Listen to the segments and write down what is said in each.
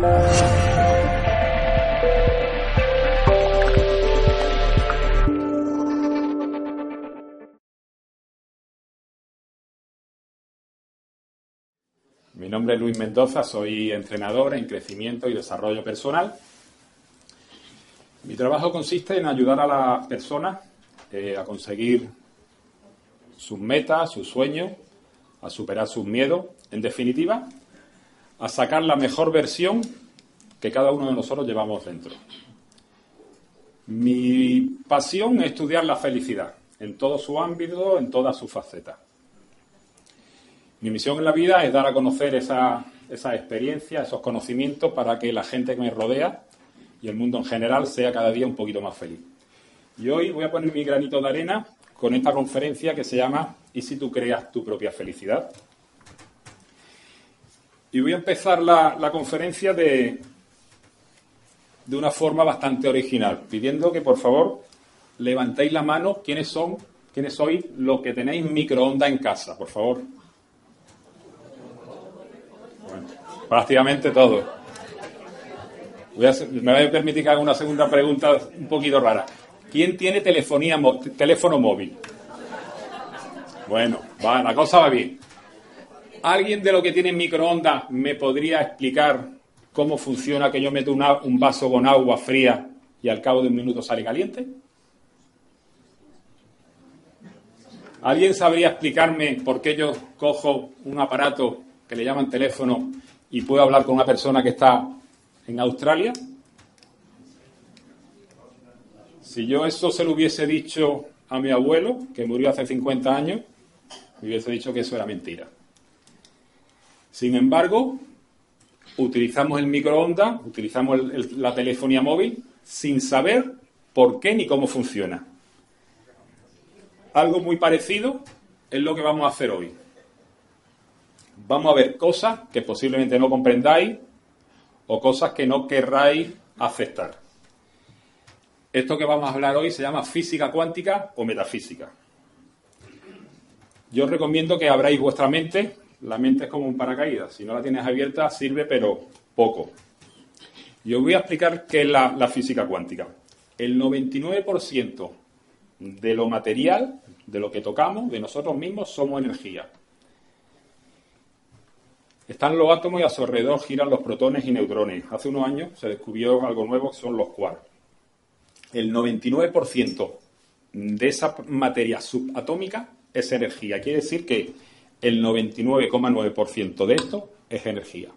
Mi nombre es Luis Mendoza, soy entrenador en crecimiento y desarrollo personal. Mi trabajo consiste en ayudar a las personas eh, a conseguir sus metas, sus sueños, a superar sus miedos, en definitiva, a sacar la mejor versión que cada uno de nosotros llevamos dentro. Mi pasión es estudiar la felicidad en todo su ámbito, en todas sus facetas. Mi misión en la vida es dar a conocer esa, esa experiencia, esos conocimientos para que la gente que me rodea y el mundo en general sea cada día un poquito más feliz. Y hoy voy a poner mi granito de arena con esta conferencia que se llama ¿Y si tú creas tu propia felicidad? Y voy a empezar la, la conferencia de, de una forma bastante original, pidiendo que por favor levantéis la mano quiénes son, quiénes sois los que tenéis microondas en casa, por favor. prácticamente todo. me voy a permitir que haga una segunda pregunta un poquito rara. ¿Quién tiene telefonía, teléfono móvil? Bueno, va, la cosa va bien. ¿Alguien de lo que tiene microondas me podría explicar cómo funciona que yo meto un vaso con agua fría y al cabo de un minuto sale caliente? ¿Alguien sabría explicarme por qué yo cojo un aparato que le llaman teléfono y puedo hablar con una persona que está en Australia? Si yo eso se lo hubiese dicho a mi abuelo, que murió hace 50 años, me hubiese dicho que eso era mentira. Sin embargo, utilizamos el microondas, utilizamos la telefonía móvil sin saber por qué ni cómo funciona. Algo muy parecido es lo que vamos a hacer hoy vamos a ver cosas que posiblemente no comprendáis o cosas que no querráis aceptar. Esto que vamos a hablar hoy se llama física cuántica o metafísica. Yo os recomiendo que abráis vuestra mente. La mente es como un paracaídas. Si no la tienes abierta, sirve, pero poco. Y os voy a explicar qué es la, física cuántica. El 99% de lo material, de lo que tocamos, de nosotros mismos, somos energía. Están los átomos y a su alrededor giran los protones y neutrones. Hace unos años se descubrió algo nuevo son los quarks. El 99% de esa materia subatómica es energía. Quiere decir que el 99,9% de esto es energía.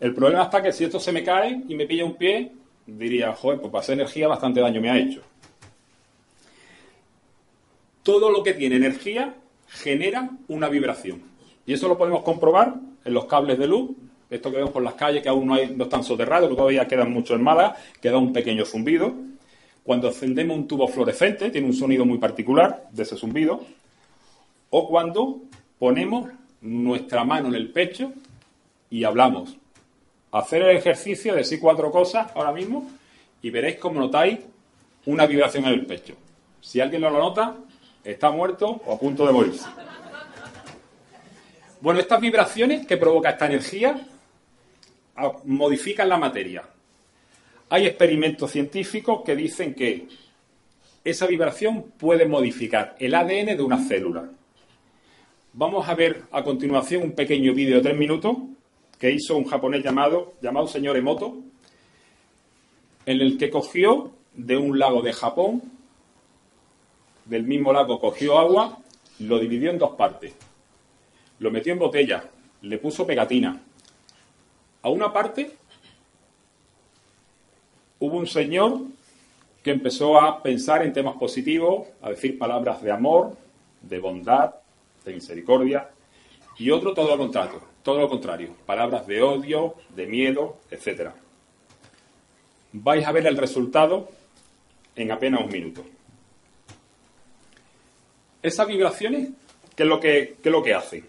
El problema está que si esto se me cae y me pilla un pie, diría, joder, pues para energía bastante daño me ha hecho. Todo lo que tiene energía genera una vibración. Y eso lo podemos comprobar en los cables de luz, esto que vemos por las calles que aún no, hay, no están soterrados, que todavía quedan mucho en mala, queda un pequeño zumbido. Cuando encendemos un tubo fluorescente, tiene un sonido muy particular de ese zumbido. O cuando ponemos nuestra mano en el pecho y hablamos. Hacer el ejercicio, de decir cuatro cosas ahora mismo y veréis cómo notáis una vibración en el pecho. Si alguien no lo nota, está muerto o a punto de morirse. Bueno, estas vibraciones que provoca esta energía ah, modifican la materia. Hay experimentos científicos que dicen que esa vibración puede modificar el ADN de una célula. Vamos a ver a continuación un pequeño vídeo de tres minutos que hizo un japonés llamado, llamado señor Emoto, en el que cogió de un lago de Japón, del mismo lago cogió agua, lo dividió en dos partes lo metió en botella, le puso pegatina. A una parte hubo un señor que empezó a pensar en temas positivos, a decir palabras de amor, de bondad, de misericordia, y otro todo lo contrario, todo lo contrario, palabras de odio, de miedo, etc. Vais a ver el resultado en apenas un minuto. Esas vibraciones, ¿qué es lo que, qué es lo que hacen?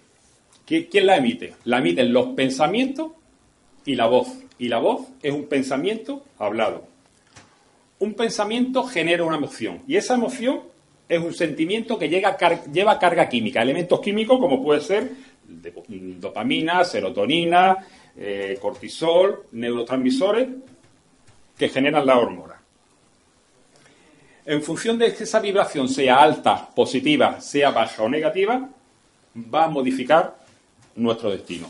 ¿Quién la emite? La emiten los pensamientos y la voz. Y la voz es un pensamiento hablado. Un pensamiento genera una emoción. Y esa emoción es un sentimiento que lleva carga química, elementos químicos como puede ser dopamina, serotonina, eh, cortisol, neurotransmisores que generan la hormona. En función de que esa vibración sea alta, positiva, sea baja o negativa, va a modificar nuestro destino.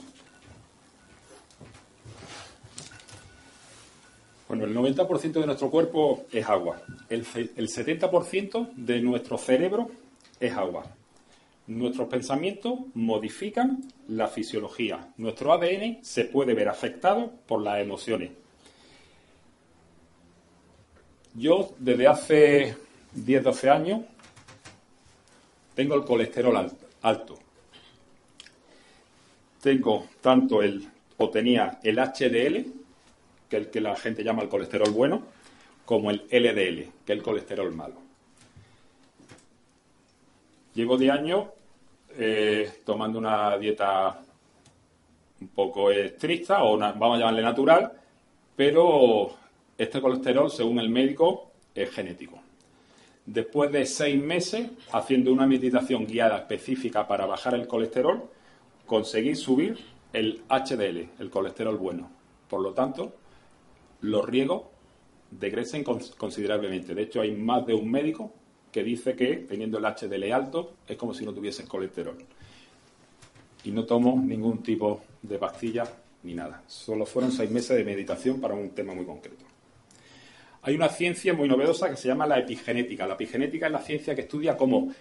Bueno, el 90% de nuestro cuerpo es agua. El, el 70% de nuestro cerebro es agua. Nuestros pensamientos modifican la fisiología. Nuestro ADN se puede ver afectado por las emociones. Yo desde hace 10-12 años tengo el colesterol alto. Tengo tanto el, o tenía el HDL, que es el que la gente llama el colesterol bueno, como el LDL, que es el colesterol malo. Llevo de años eh, tomando una dieta un poco estricta, o vamos a llamarle natural, pero este colesterol, según el médico, es genético. Después de seis meses haciendo una meditación guiada específica para bajar el colesterol, conseguí subir el HDL, el colesterol bueno. Por lo tanto, los riegos decrecen considerablemente. De hecho, hay más de un médico que dice que teniendo el HDL alto es como si no tuviese colesterol. Y no tomo ningún tipo de pastilla ni nada. Solo fueron seis meses de meditación para un tema muy concreto. Hay una ciencia muy novedosa que se llama la epigenética. La epigenética es la ciencia que estudia cómo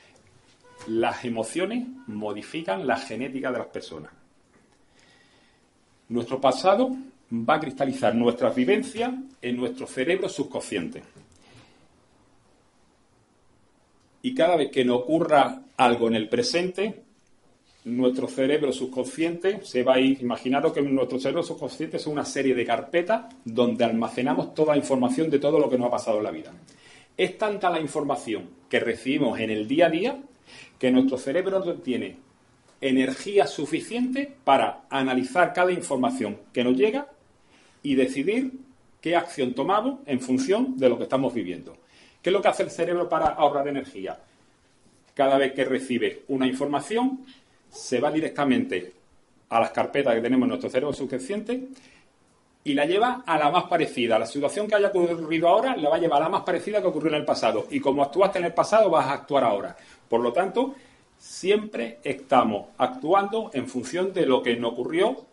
las emociones modifican la genética de las personas. Nuestro pasado va a cristalizar nuestras vivencias en nuestro cerebro subconsciente. Y cada vez que nos ocurra algo en el presente, nuestro cerebro subconsciente se va a ir, imaginaros que nuestro cerebro subconsciente es una serie de carpetas donde almacenamos toda la información de todo lo que nos ha pasado en la vida. Es tanta la información que recibimos en el día a día que nuestro cerebro tiene energía suficiente para analizar cada información que nos llega y decidir qué acción tomamos en función de lo que estamos viviendo. ¿Qué es lo que hace el cerebro para ahorrar energía? Cada vez que recibe una información, se va directamente a las carpetas que tenemos en nuestro cerebro subconsciente y la lleva a la más parecida. La situación que haya ocurrido ahora la va a llevar a la más parecida que ocurrió en el pasado. Y como actuaste en el pasado, vas a actuar ahora. Por lo tanto, siempre estamos actuando en función de lo que nos ocurrió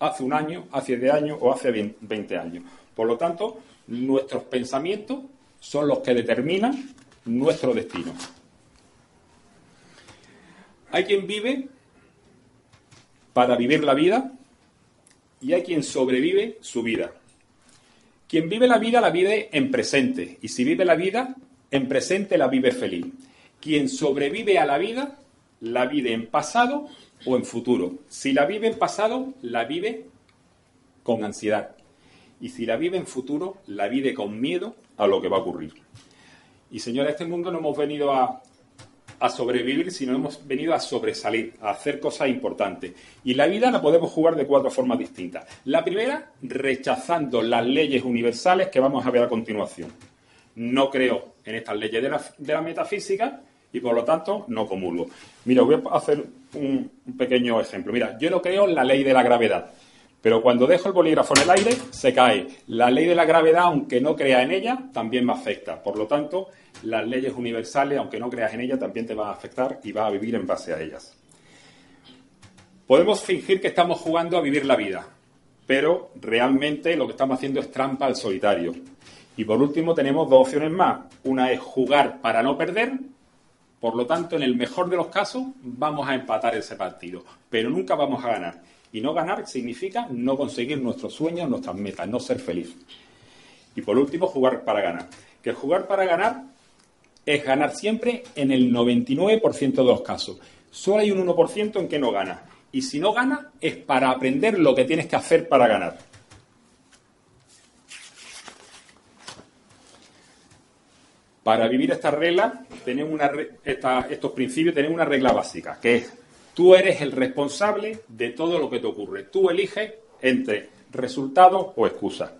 hace un año, hace 10 años o hace 20 años. Por lo tanto, nuestros pensamientos son los que determinan nuestro destino. Hay quien vive para vivir la vida y hay quien sobrevive su vida. Quien vive la vida la vive en presente y si vive la vida en presente la vive feliz. Quien sobrevive a la vida la vive en pasado o en futuro. Si la vive en pasado la vive con ansiedad y si la vive en futuro la vive con miedo a lo que va a ocurrir. Y señora, este mundo no hemos venido a a sobrevivir, sino hemos venido a sobresalir, a hacer cosas importantes. Y la vida la podemos jugar de cuatro formas distintas. La primera, rechazando las leyes universales que vamos a ver a continuación. No creo en estas leyes de la, metafísica y por lo tanto no comulgo. Mira, voy a hacer un, pequeño ejemplo. Mira, yo no creo en la ley de la gravedad. Pero cuando dejo el bolígrafo en el aire, se cae. La ley de la gravedad, aunque no crea en ella, también me afecta. Por lo tanto, las leyes universales, aunque no creas en ellas, también te van a afectar y vas a vivir en base a ellas. Podemos fingir que estamos jugando a vivir la vida, pero realmente lo que estamos haciendo es trampa al solitario. Y por último tenemos dos opciones más. Una es jugar para no perder, por lo tanto, en el mejor de los casos vamos a empatar ese partido, pero nunca vamos a ganar. Y no ganar significa no conseguir nuestros sueños, nuestras metas, no ser feliz. Y por último, jugar para ganar. Que jugar para ganar es ganar siempre en el 99% de los casos. Solo hay un 1% en que no gana. Y si no gana, es para aprender lo que tienes que hacer para ganar. Para vivir esta regla, tenemos una, estos principios, tenemos una regla básica, que es, tú eres el responsable de todo lo que te ocurre. Tú eliges entre resultado o excusa.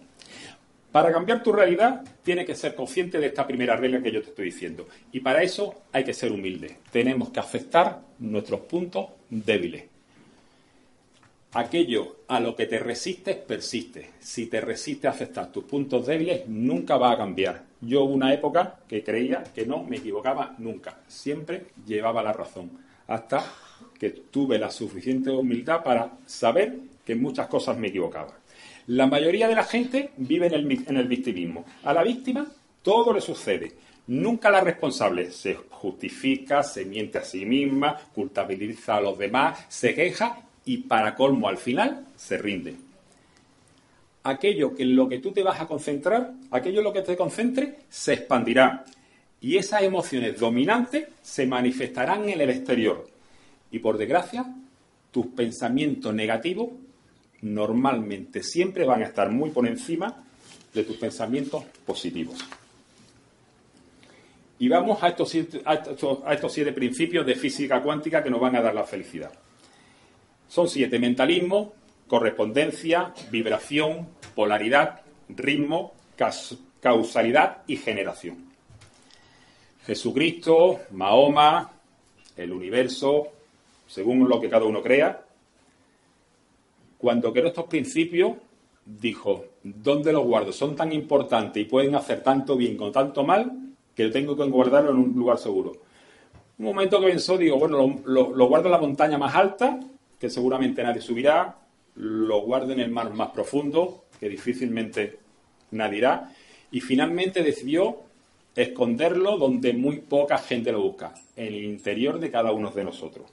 Para cambiar tu realidad, tienes que ser consciente de esta primera regla que yo te estoy diciendo. Y para eso hay que ser humilde. Tenemos que aceptar nuestros puntos débiles. Aquello a lo que te resistes, persiste. Si te resistes a aceptar tus puntos débiles, nunca va a cambiar. Yo hubo una época que creía que no me equivocaba nunca. Siempre llevaba la razón. Hasta que tuve la suficiente humildad para saber que en muchas cosas me equivocaba. La mayoría de la gente vive en el, en el victimismo. A la víctima todo le sucede. Nunca la responsable se justifica, se miente a sí misma, culpabiliza a los demás, se queja y para colmo al final se rinde. Aquello que en lo que tú te vas a concentrar, aquello en lo que te concentre, se expandirá. Y esas emociones dominantes se manifestarán en el exterior. Y por desgracia, tus pensamientos negativos normalmente siempre van a estar muy por encima de tus pensamientos positivos. Y vamos a estos, a estos siete principios de física cuántica que nos van a dar la felicidad. Son siete, mentalismo, correspondencia, vibración, polaridad, ritmo, causalidad y generación. Jesucristo, Mahoma, el universo, según lo que cada uno crea, cuando creó estos principios, dijo, ¿dónde los guardo? Son tan importantes y pueden hacer tanto bien con tanto mal que tengo que guardarlo en un lugar seguro. Un momento que pensó, digo, bueno, lo guardo en la montaña más alta que seguramente nadie subirá, lo guardo en el mar más profundo, que difícilmente nadie irá, y finalmente decidió esconderlo donde muy poca gente lo busca, en el interior de cada uno de nosotros.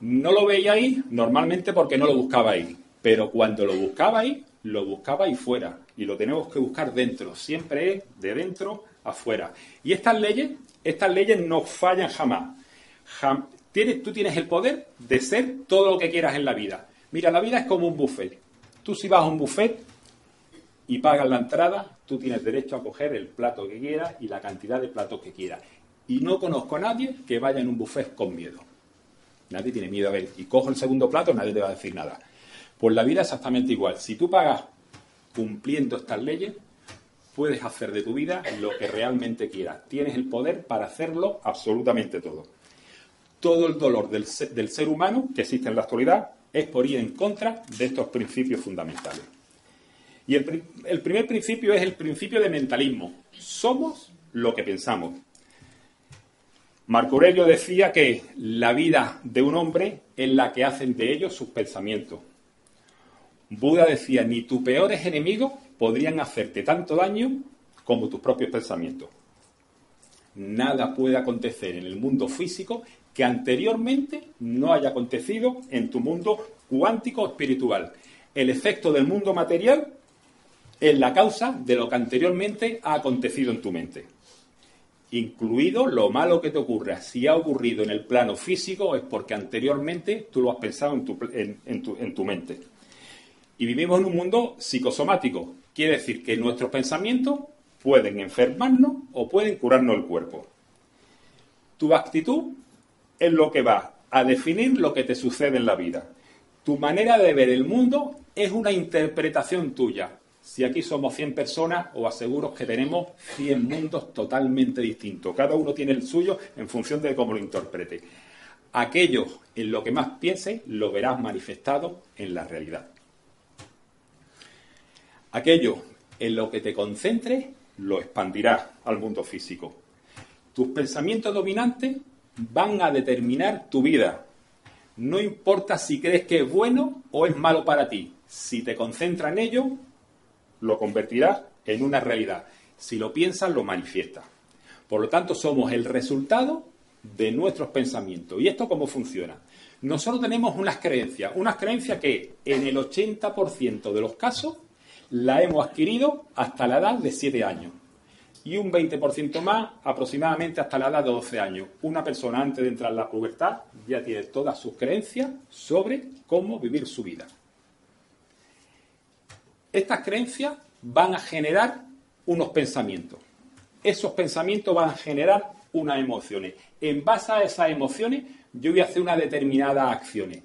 No lo veía ahí normalmente porque no lo buscaba ahí, pero cuando lo buscaba ahí, lo buscaba ahí fuera, y lo tenemos que buscar dentro, siempre es de dentro afuera. Y estas leyes, estas leyes no fallan jamás tú tienes el poder de ser todo lo que quieras en la vida. Mira, la vida es como un buffet. Tú si vas a un buffet y pagas la entrada, tú tienes derecho a coger el plato que quieras y la cantidad de platos que quieras. Y no conozco a nadie que vaya en un buffet con miedo. Nadie tiene miedo a ver. Y cojo el segundo plato, nadie te va a decir nada. Pues la vida es exactamente igual. Si tú pagas cumpliendo estas leyes, puedes hacer de tu vida lo que realmente quieras. Tienes el poder para hacerlo absolutamente todo todo el dolor del ser, humano que existe en la actualidad es por ir en contra de estos principios fundamentales. Y el, primer principio es el principio de mentalismo. Somos lo que pensamos. Marco Aurelio decía que la vida de un hombre es la que hacen de ellos sus pensamientos. Buda decía, ni tus peores enemigos podrían hacerte tanto daño como tus propios pensamientos. Nada puede acontecer en el mundo físico que anteriormente no haya acontecido en tu mundo cuántico espiritual. El efecto del mundo material es la causa de lo que anteriormente ha acontecido en tu mente. Incluido lo malo que te ocurra. Si ha ocurrido en el plano físico es porque anteriormente tú lo has pensado en tu, en tu mente. Y vivimos en un mundo psicosomático. Quiere decir que nuestros pensamientos pueden enfermarnos o pueden curarnos el cuerpo. Tu actitud es lo que va a definir lo que te sucede en la vida. Tu manera de ver el mundo es una interpretación tuya. Si aquí somos 100 personas, os aseguro que tenemos 100 mundos totalmente distintos. Cada uno tiene el suyo en función de cómo lo interprete. Aquello en lo que más pienses lo verás manifestado en la realidad. Aquello en lo que te concentres lo expandirás al mundo físico. Tus pensamientos dominantes van a determinar tu vida. No importa si crees que es bueno o es malo para ti. Si te concentras en ello, lo convertirás en una realidad. Si lo piensas, lo manifiestas. Por lo tanto, somos el resultado de nuestros pensamientos. ¿Y esto cómo funciona? Nosotros tenemos unas creencias, unas creencias que en el 80% de los casos la hemos adquirido hasta la edad de 7 años y un 20% más aproximadamente hasta la edad de 12 años. Una persona antes de entrar en la pubertad ya tiene todas sus creencias sobre cómo vivir su vida. Estas creencias van a generar unos pensamientos. Esos pensamientos van a generar unas emociones. En base a esas emociones yo voy a hacer una determinada acciones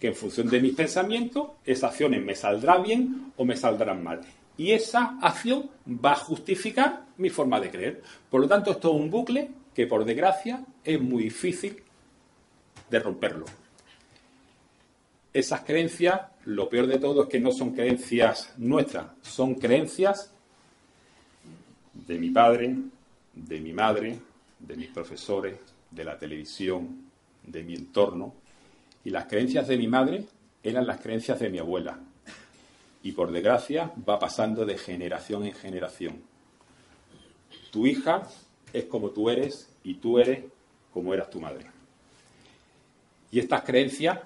que en función de mis pensamientos, esas acciones me saldrán bien o me saldrán mal y esa acción va a justificar mi forma de creer. Por lo tanto, esto es un bucle que, por desgracia, es muy difícil de romperlo. esas creencias, lo peor de todo es que no son creencias nuestras, son creencias de mi padre, de mi madre, de mis profesores, de la televisión, de mi entorno. Y las creencias de mi madre eran las creencias de mi abuela. Y por desgracia va pasando de generación en generación. Tu hija es como tú eres y tú eres como eras tu madre. Y estas creencias,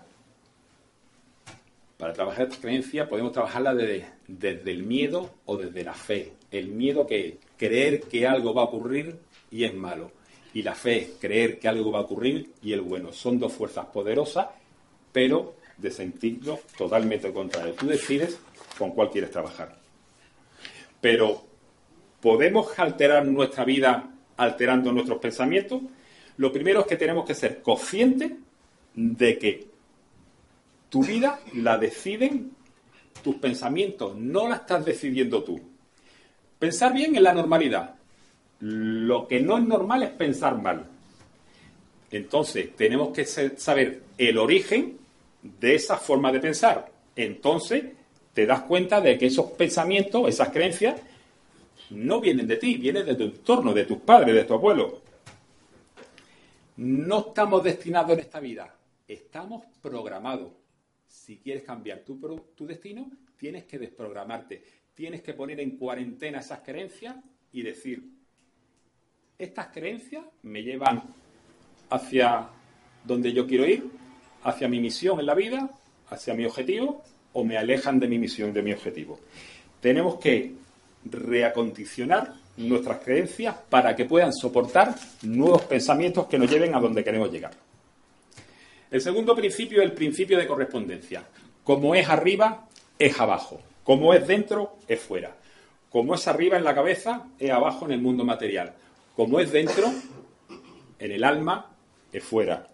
para trabajar estas creencias podemos trabajarlas desde, desde el miedo o desde la fe. El miedo que es creer que algo va a ocurrir y es malo. Y la fe, creer que algo va a ocurrir y es bueno. Son dos fuerzas poderosas, pero de sentido totalmente contrario. Tú decides con cuál quieres trabajar. Pero, ¿podemos alterar nuestra vida alterando nuestros pensamientos? Lo primero es que tenemos que ser conscientes de que tu vida la deciden tus pensamientos, no la estás decidiendo tú. Pensar bien es la normalidad. Lo que no es normal es pensar mal. Entonces, tenemos que saber el origen de esa forma de pensar. Entonces, te das cuenta de que esos pensamientos, esas creencias, no vienen de ti, vienen de tu entorno, de tus padres, de tu abuelo. No estamos destinados en esta vida, estamos programados. Si quieres cambiar tu, tu destino, tienes que desprogramarte, tienes que poner en cuarentena esas creencias y decir, estas creencias me llevan hacia donde yo quiero ir, hacia mi misión en la vida, hacia mi objetivo, o me alejan de mi misión, de mi objetivo. Tenemos que reacondicionar nuestras creencias para que puedan soportar nuevos pensamientos que nos lleven a donde queremos llegar. El segundo principio es el principio de correspondencia. Como es arriba, es abajo. Como es dentro, es fuera. Como es arriba en la cabeza, es abajo en el mundo material. Como es dentro, en el alma, es fuera,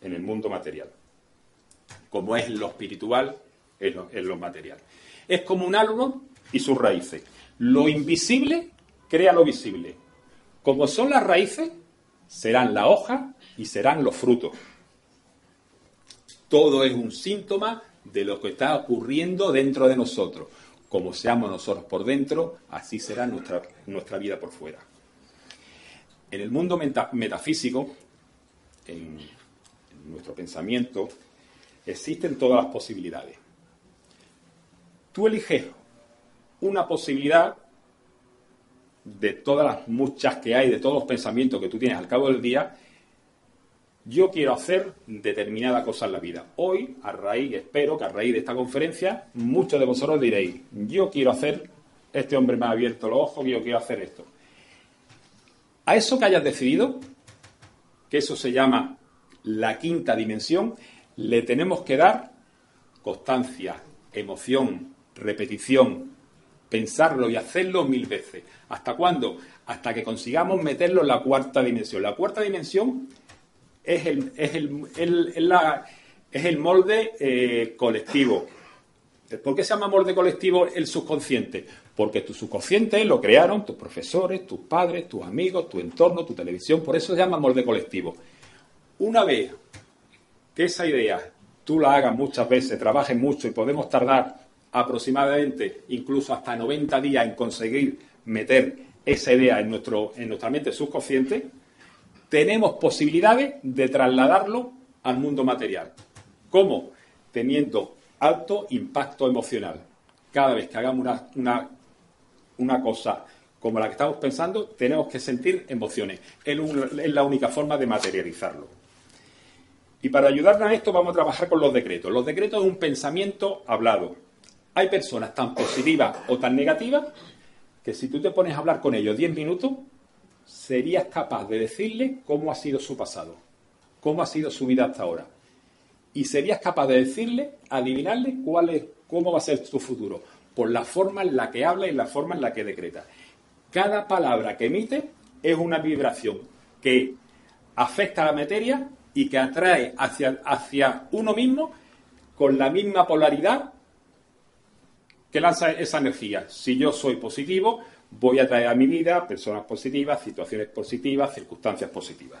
en el mundo material. Como es lo espiritual, es lo, es lo material. Es como un árbol y sus raíces. Lo invisible crea lo visible. Como son las raíces, serán la hoja y serán los frutos. Todo es un síntoma de lo que está ocurriendo dentro de nosotros. Como seamos nosotros por dentro, así será nuestra, nuestra vida por fuera. En el mundo metafísico, en nuestro pensamiento, existen todas las posibilidades. Tú eliges una posibilidad de todas las muchas que hay, de todos los pensamientos que tú tienes al cabo del día, yo quiero hacer determinada cosa en la vida. Hoy, a raíz, espero que a raíz de esta conferencia, muchos de vosotros diréis, yo quiero hacer, este hombre me ha abierto los ojos, yo quiero hacer esto. A eso que hayas decidido, que eso se llama la quinta dimensión, le tenemos que dar constancia, emoción, repetición, pensarlo y hacerlo mil veces. ¿Hasta cuándo? Hasta que consigamos meterlo en la cuarta dimensión. La cuarta dimensión es el, es el, es el molde eh, colectivo. ¿Por qué se llama molde colectivo el subconsciente? Porque tu subconsciente lo crearon tus profesores, tus padres, tus amigos, tu entorno, tu televisión. Por eso se llama molde colectivo. Una vez que esa idea tú la hagas muchas veces, trabajes mucho y podemos tardar aproximadamente incluso hasta 90 días en conseguir meter esa idea en, nuestro, en nuestra mente subconsciente, tenemos posibilidades de trasladarlo al mundo material. ¿Cómo? Teniendo alto impacto emocional. Cada vez que hagamos una, una, una cosa como la que estamos pensando, tenemos que sentir emociones. Es la única forma de materializarlo. Y para ayudarnos a esto vamos a trabajar con los decretos. Los decretos es un pensamiento hablado, hay personas tan positivas o tan negativas que si tú te pones a hablar con ellos 10 minutos, serías capaz de decirle cómo ha sido su pasado, cómo ha sido su vida hasta ahora. Y serías capaz de decirle, adivinarle cuál es, cómo va a ser su futuro, por la forma en la que habla y la forma en la que decreta. Cada palabra que emite es una vibración que afecta a la materia y que atrae hacia, hacia uno mismo con la misma polaridad que lanza esa energía. Si yo soy positivo, voy a traer a mi vida personas positivas, situaciones positivas, circunstancias positivas.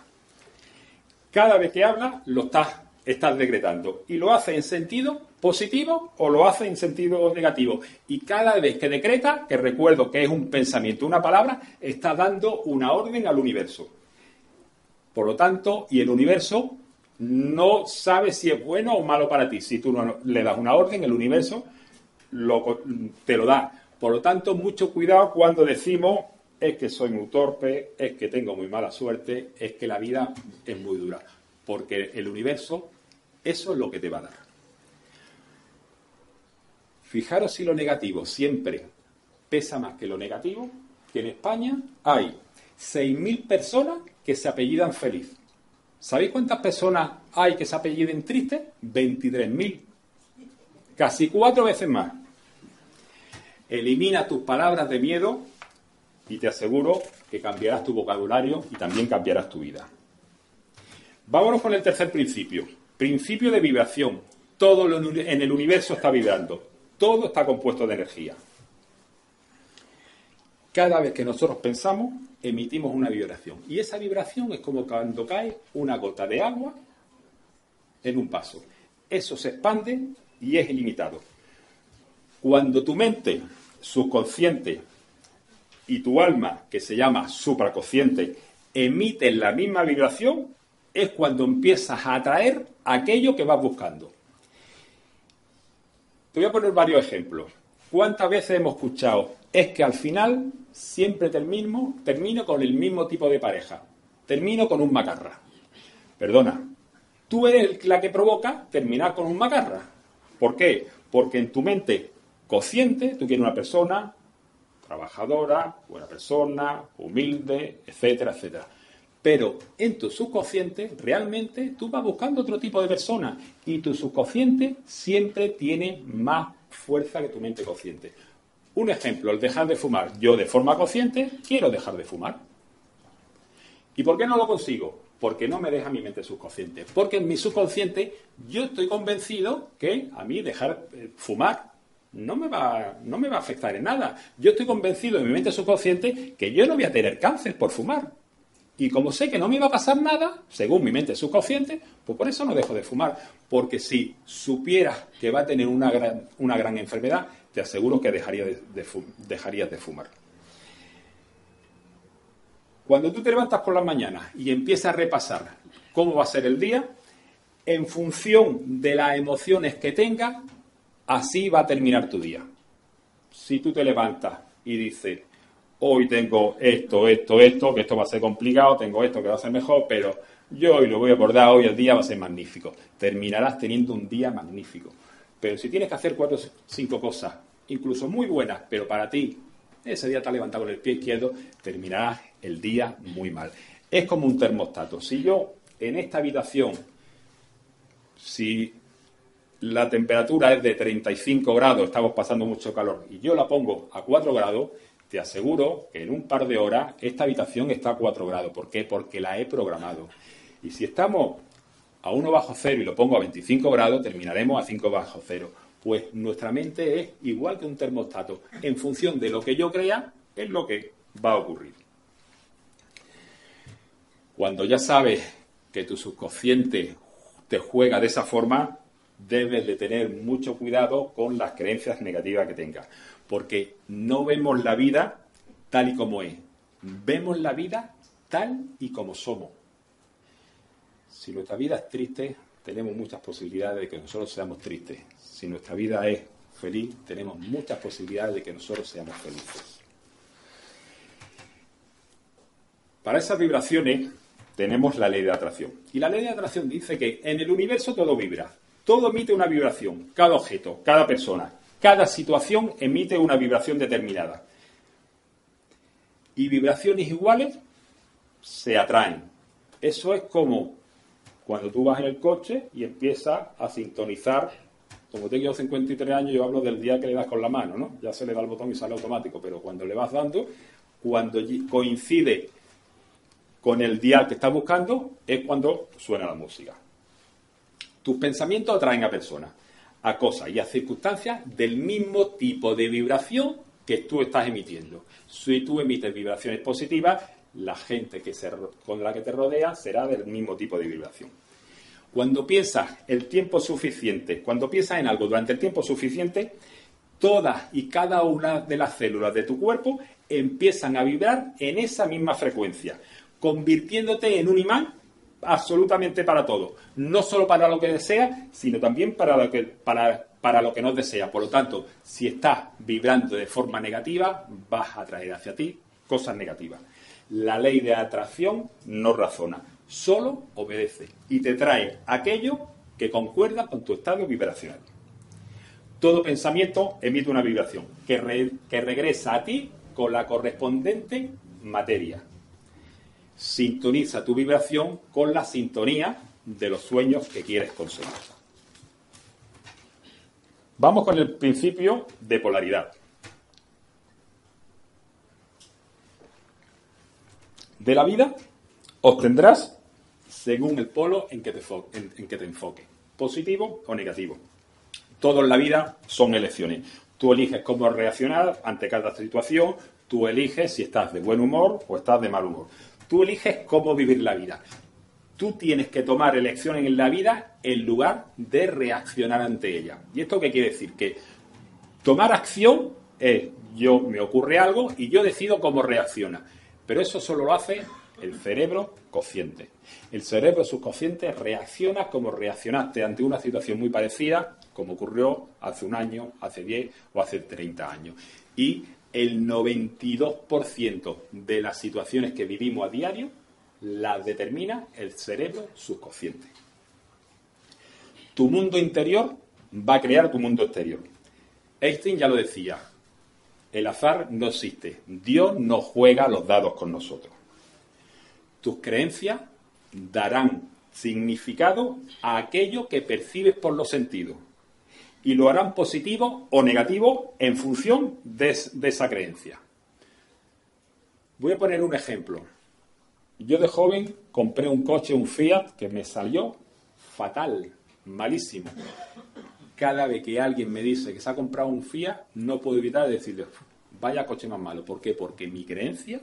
Cada vez que hablas, lo estás, estás decretando. Y lo hace en sentido positivo o lo hace en sentido negativo. Y cada vez que decreta, que recuerdo que es un pensamiento, una palabra, está dando una orden al universo. Por lo tanto, y el universo no sabe si es bueno o malo para ti. Si tú no le das una orden, el universo te lo da. Por lo tanto, mucho cuidado cuando decimos es que soy muy torpe, es que tengo muy mala suerte, es que la vida es muy dura. Porque el universo, eso es lo que te va a dar. Fijaros si lo negativo siempre pesa más que lo negativo, que en España hay 6.000 personas que se apellidan feliz. ¿Sabéis cuántas personas hay que se apelliden triste? 23.000. Casi cuatro veces más. Elimina tus palabras de miedo y te aseguro que cambiarás tu vocabulario y también cambiarás tu vida. Vámonos con el tercer principio. Principio de vibración. Todo en el universo está vibrando. Todo está compuesto de energía. Cada vez que nosotros pensamos, emitimos una vibración. Y esa vibración es como cuando cae una gota de agua en un paso. Eso se expande y es ilimitado. Cuando tu mente subconsciente y tu alma, que se llama supraconsciente, emiten la misma vibración, es cuando empiezas a atraer aquello que vas buscando. Te voy a poner varios ejemplos. ¿Cuántas veces hemos escuchado? Es que al final siempre termino, termino con el mismo tipo de pareja. Termino con un macarra. Perdona, tú eres la que provoca terminar con un macarra. ¿Por qué? Porque en tu mente consciente tú quieres una persona trabajadora, buena persona, humilde, etcétera, etcétera. Pero en tu subconsciente realmente tú vas buscando otro tipo de persona y tu subconsciente siempre tiene más fuerza que tu mente consciente. Un ejemplo, el dejar de fumar. Yo de forma consciente quiero dejar de fumar. ¿Y por qué no lo consigo? Porque no me deja mi mente subconsciente. Porque en mi subconsciente yo estoy convencido que a mí dejar eh, fumar no me, va, no me va a afectar en nada. Yo estoy convencido en mi mente subconsciente que yo no voy a tener cáncer por fumar. Y como sé que no me iba a pasar nada, según mi mente subconsciente, pues por eso no dejo de fumar. Porque si supieras que va a tener una gran, una gran enfermedad, te aseguro que dejaría de, dejarías de fumar. Cuando tú te levantas por las mañanas y empiezas a repasar cómo va a ser el día, en función de las emociones que tengas, así va a terminar tu día. Si tú te levantas y dices, hoy tengo esto, esto, esto, que esto va a ser complicado, tengo esto que va a ser mejor, pero yo hoy lo voy a abordar, hoy el día va a ser magnífico. Terminarás teniendo un día magnífico. Pero si tienes que hacer cuatro o cinco cosas, incluso muy buenas, pero para ti ese día te has levantado con el pie izquierdo, terminarás el día muy mal. Es como un termostato. Si yo en esta habitación, si la temperatura es de 35 grados, estamos pasando mucho calor, y yo la pongo a 4 grados, te aseguro que en un par de horas esta habitación está a 4 grados. ¿Por qué? Porque la he programado. Y si estamos a 1 bajo cero y lo pongo a 25 grados, terminaremos a 5 bajo cero. Pues nuestra mente es igual que un termostato. En función de lo que yo crea, es lo que va a ocurrir. Cuando ya sabes que tu subconsciente te juega de esa forma, debes de tener mucho cuidado con las creencias negativas que tengas porque no vemos la vida tal y como es, vemos la vida tal y como somos. Si nuestra vida es triste, tenemos muchas posibilidades de que nosotros seamos tristes. Si nuestra vida es feliz, tenemos muchas posibilidades de que nosotros seamos felices. Para esas vibraciones tenemos la ley de atracción. Y la ley de atracción dice que en el universo todo vibra, todo emite una vibración, cada objeto, cada persona, cada situación emite una vibración determinada. Y vibraciones iguales se atraen. Eso es como cuando tú vas en el coche y empiezas a sintonizar. Como tengo 53 años, yo hablo del día que le das con la mano, ¿no? Ya se le da el botón y sale automático, pero cuando le vas dando, cuando coincide con el día que estás buscando, es cuando suena la música. Tus pensamientos atraen a personas a cosas y a circunstancias del mismo tipo de vibración que tú estás emitiendo. Si tú emites vibraciones positivas, la gente que se, con la que te rodea será del mismo tipo de vibración. Cuando piensas el tiempo suficiente, cuando piensas en algo durante el tiempo suficiente, todas y cada una de las células de tu cuerpo empiezan a vibrar en esa misma frecuencia, convirtiéndote en un imán absolutamente para todo. No solo para lo que deseas, sino también para lo que, para, para lo que no deseas. Por lo tanto, si estás vibrando de forma negativa, vas a atraer hacia ti cosas negativas. La ley de atracción no razona, solo obedece y te trae aquello que concuerda con tu estado vibracional. Todo pensamiento emite una vibración que, que regresa a ti con la correspondiente materia. Sintoniza tu vibración con la sintonía de los sueños que quieres conseguir. Vamos con el principio de polaridad. De la vida obtendrás según el polo en que te, en, que te enfoque, positivo o negativo. Todo en la vida son elecciones. Tú eliges cómo reaccionar ante cada situación, tú eliges si estás de buen humor o estás de mal humor. Tú eliges cómo vivir la vida. Tú tienes que tomar elecciones en la vida en lugar de reaccionar ante ella. ¿Y esto qué quiere decir? Que tomar acción es yo me ocurre algo y yo decido cómo reacciona. Pero eso solo lo hace el cerebro consciente. El cerebro subconsciente reacciona como reaccionaste ante una situación muy parecida, como ocurrió hace un año, hace 10 o hace 30 años. Y el 92% de las situaciones que vivimos a diario las determina el cerebro subconsciente. Tu mundo interior va a crear tu mundo exterior. Einstein ya lo decía, el azar no existe, Dios no juega los dados con nosotros. Tus creencias darán significado a aquello que percibes por los sentidos y lo harán positivo o negativo en función de, esa creencia. Voy a poner un ejemplo. Yo de joven compré un coche, un Fiat, que me salió fatal, malísimo. Cada vez que alguien me dice que se ha comprado un Fiat, no puedo evitar decirle, vaya coche más malo. ¿Por qué? Porque mi creencia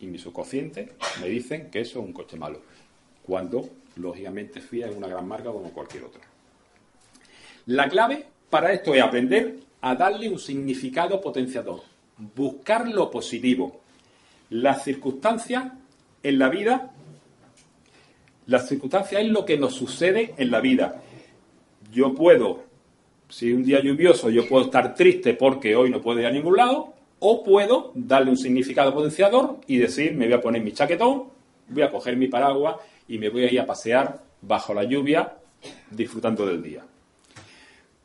y mi subconsciente me dicen que eso es un coche malo. Cuando, lógicamente, Fiat es una gran marca como cualquier otra. La clave para esto es aprender a darle un significado potenciador, buscar lo positivo. Las circunstancias en la vida, las circunstancias es lo que nos sucede en la vida. Yo puedo, si un día lluvioso, yo puedo estar triste porque hoy no puedo ir a ningún lado, o puedo darle un significado potenciador y decir, me voy a poner mi chaquetón, voy a coger mi paraguas y me voy a ir a pasear bajo la lluvia disfrutando del día.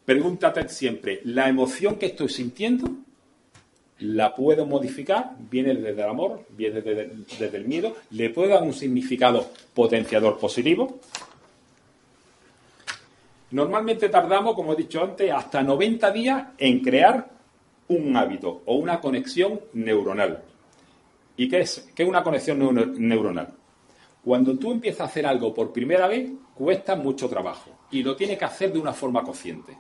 Pregúntate siempre, ¿la emoción que estoy sintiendo la puedo modificar? ¿Viene desde el amor? ¿Viene desde, el miedo? ¿Le puedo dar un significado potenciador positivo? Normalmente tardamos, como he dicho antes, hasta 90 días en crear un hábito o una conexión neuronal. ¿Y qué es, qué es una conexión neuronal? Cuando tú empiezas a hacer algo por primera vez, cuesta mucho trabajo y lo tienes que hacer de una forma consciente.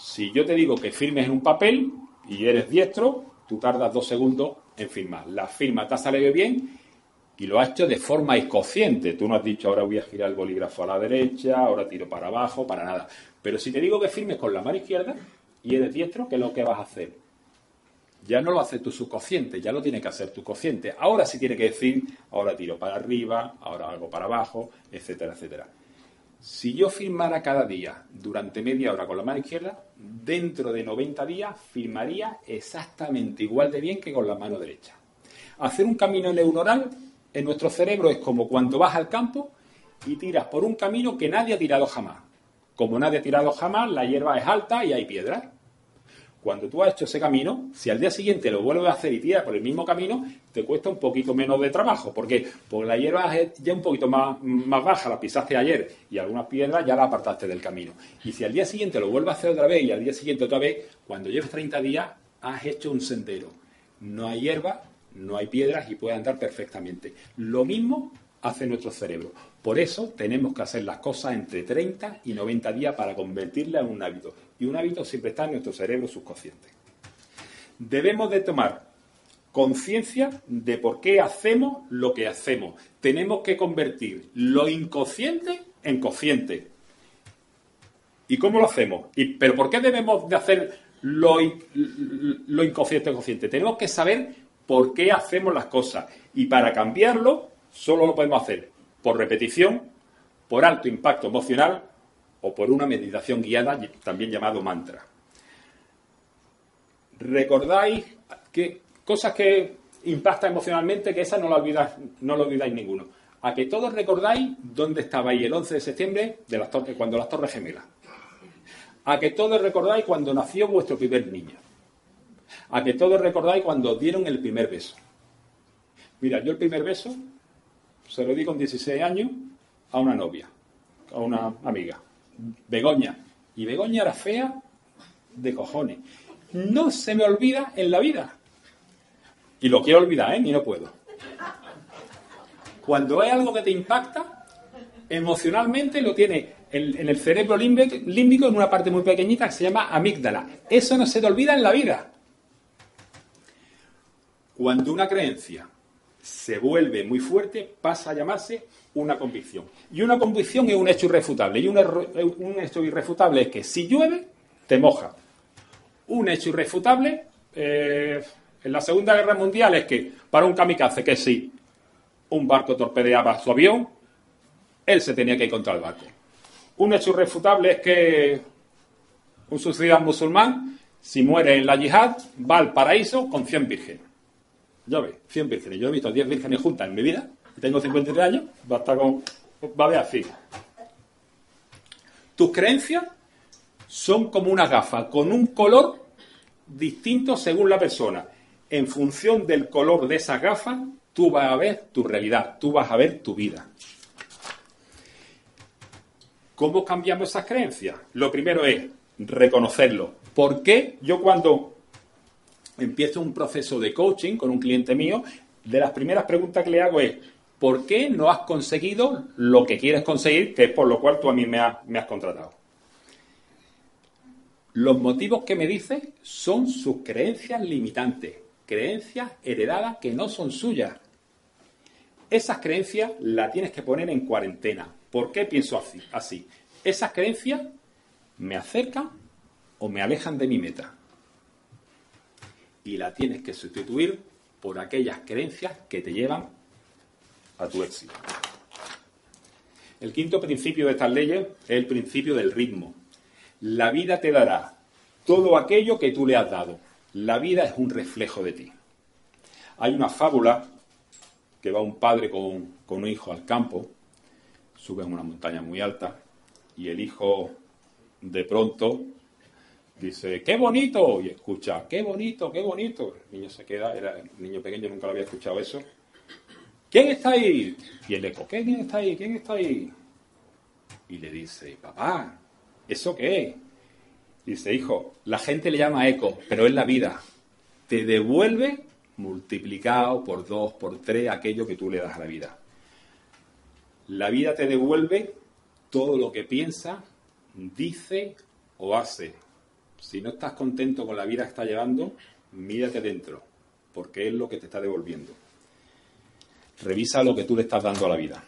Si yo te digo que firmes en un papel y eres diestro, tú tardas dos segundos en firmar. La firma te ha salido bien y lo has hecho de forma inconsciente. Tú no has dicho ahora voy a girar el bolígrafo a la derecha, ahora tiro para abajo, para nada. Pero si te digo que firmes con la mano izquierda y eres diestro, ¿qué es lo que vas a hacer? Ya no lo hace tu subconsciente, ya lo tiene que hacer tu consciente. Ahora sí tiene que decir, ahora tiro para arriba, ahora algo para abajo, etcétera, etcétera. Si yo firmara cada día durante media hora con la mano izquierda, dentro de 90 días firmaría exactamente igual de bien que con la mano derecha. Hacer un camino neuronal en nuestro cerebro es como cuando vas al campo y tiras por un camino que nadie ha tirado jamás. Como nadie ha tirado jamás, la hierba es alta y hay piedras. Cuando tú has hecho ese camino, si al día siguiente lo vuelves a hacer y tiras por el mismo camino, te cuesta un poquito menos de trabajo. ¿Por? Porque la hierba es ya un poquito más, más baja, la pisaste ayer y algunas piedras ya la apartaste del camino. Y si al día siguiente lo vuelves a hacer otra vez y al día siguiente otra vez, cuando lleves 30 días, has hecho un sendero. No hay hierba, no hay piedras y puedes andar perfectamente. Lo mismo hace nuestro cerebro. Por eso tenemos que hacer las cosas entre 30 y 90 días para convertirla en un hábito. Y un hábito siempre está en nuestro cerebro subconsciente. Debemos de tomar conciencia de por qué hacemos lo que hacemos. Tenemos que convertir lo inconsciente en cociente. ¿Y cómo lo hacemos? ¿Y, ¿Pero por qué debemos de hacer lo, lo inconsciente consciente? Tenemos que saber por qué hacemos las cosas. Y para cambiarlo, solo lo podemos hacer por repetición, por alto impacto emocional o por una meditación guiada, también llamado mantra. ¿Recordáis que cosas que impactan emocionalmente, que esas no lo olvidáis, no lo olvidáis ninguno? A que todos recordáis dónde estabais el 11 de septiembre de las torres, cuando las Torres Gemelas. A que todos recordáis cuando nació vuestro primer niño. A que todos recordáis cuando dieron el primer beso. Mira, yo el primer beso se lo di con 16 años a una novia, a una amiga, Begoña. Y Begoña era fea de cojones. No se me olvida en la vida. Y lo quiero olvidar, ¿eh? Y no puedo. Cuando hay algo que te impacta, emocionalmente lo tiene en, el cerebro límbico, en una parte muy pequeñita que se llama amígdala. Eso no se te olvida en la vida. Cuando una creencia se vuelve muy fuerte, pasa a llamarse una convicción. Y una convicción es un hecho irrefutable. Y un, un hecho irrefutable es que si llueve, te moja. Un hecho irrefutable eh, en la Segunda Guerra Mundial es que para un kamikaze que si un barco torpedeaba su avión, él se tenía que ir contra el barco. Un hecho irrefutable es que un suicida musulmán, si muere en la yihad, va al paraíso con 100 vírgenes. Ya ves, 100 vírgenes. Yo he visto 10 vírgenes juntas en mi vida, tengo 53 años, va a estar con. va a ver así. Tus creencias son como una gafa, con un color distinto según la persona. En función del color de esa gafa, tú vas a ver tu realidad, tú vas a ver tu vida. ¿Cómo cambiamos esas creencias? Lo primero es reconocerlo. ¿Por qué yo cuando empiezo un proceso de coaching con un cliente mío, de las primeras preguntas que le hago es, ¿por qué no has conseguido lo que quieres conseguir, que es por lo cual tú a mí me has, contratado? Los motivos que me dice son sus creencias limitantes, creencias heredadas que no son suyas. Esas creencias las tienes que poner en cuarentena. ¿Por qué pienso así? Esas creencias me acercan o me alejan de mi meta. Y la tienes que sustituir por aquellas creencias que te llevan a tu éxito. El quinto principio de estas leyes es el principio del ritmo. La vida te dará todo aquello que tú le has dado. La vida es un reflejo de ti. Hay una fábula que va un padre con, un hijo al campo, sube a una montaña muy alta y el hijo de pronto dice, qué bonito, y escucha, qué bonito, qué bonito. El niño se queda, era el niño pequeño, nunca lo había escuchado eso. ¿Quién está ahí? Y el eco, ¿quién está ahí? ¿Quién está ahí? Y le dice, papá, ¿Eso qué? Dice, hijo, la gente le llama eco, pero es la vida. Te devuelve multiplicado por dos, por tres, aquello que tú le das a la vida. La vida te devuelve todo lo que piensa, dice o hace. Si no estás contento con la vida que está llevando, mírate dentro, porque es lo que te está devolviendo. Revisa lo que tú le estás dando a la vida.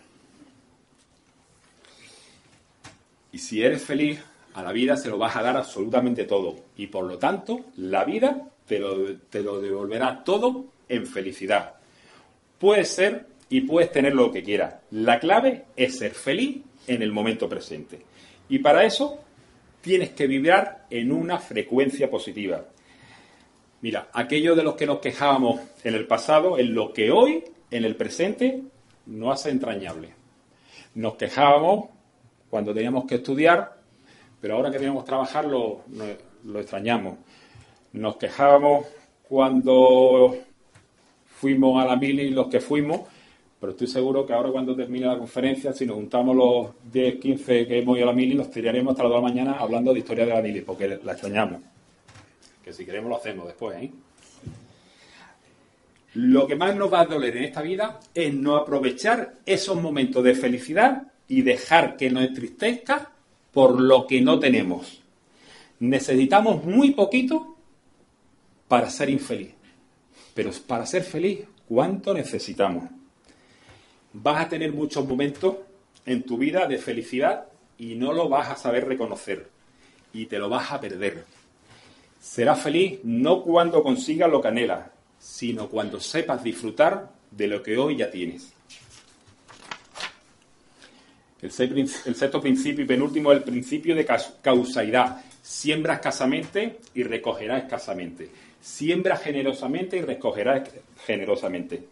Y si eres feliz, a la vida se lo vas a dar absolutamente todo. Y por lo tanto, la vida te lo, te lo devolverá todo en felicidad. Puedes ser y puedes tener lo que quieras. La clave es ser feliz en el momento presente. Y para eso tienes que vibrar en una frecuencia positiva. Mira, aquello de los que nos quejábamos en el pasado, en lo que hoy, en el presente, no hace entrañable. Nos quejábamos cuando teníamos que estudiar pero ahora que teníamos que trabajar lo, extrañamos. Nos quejábamos cuando fuimos a la mili los que fuimos, pero estoy seguro que ahora cuando termine la conferencia, si nos juntamos los 10, 15 que hemos ido a la mili, nos tiraremos hasta las 2 de la mañana hablando de historia de la mili, porque la extrañamos. Que si queremos lo hacemos después, ¿eh? Lo que más nos va a doler en esta vida es no aprovechar esos momentos de felicidad y dejar que nos entristezca por lo que no tenemos. Necesitamos muy poquito para ser infeliz. Pero para ser feliz, ¿cuánto necesitamos? Vas a tener muchos momentos en tu vida de felicidad y no lo vas a saber reconocer y te lo vas a perder. Serás feliz no cuando consigas lo que anhelas, sino cuando sepas disfrutar de lo que hoy ya tienes. El sexto principio y penúltimo es el principio de causalidad. Siembra escasamente y recogerás escasamente. Siembra generosamente y recogerás generosamente.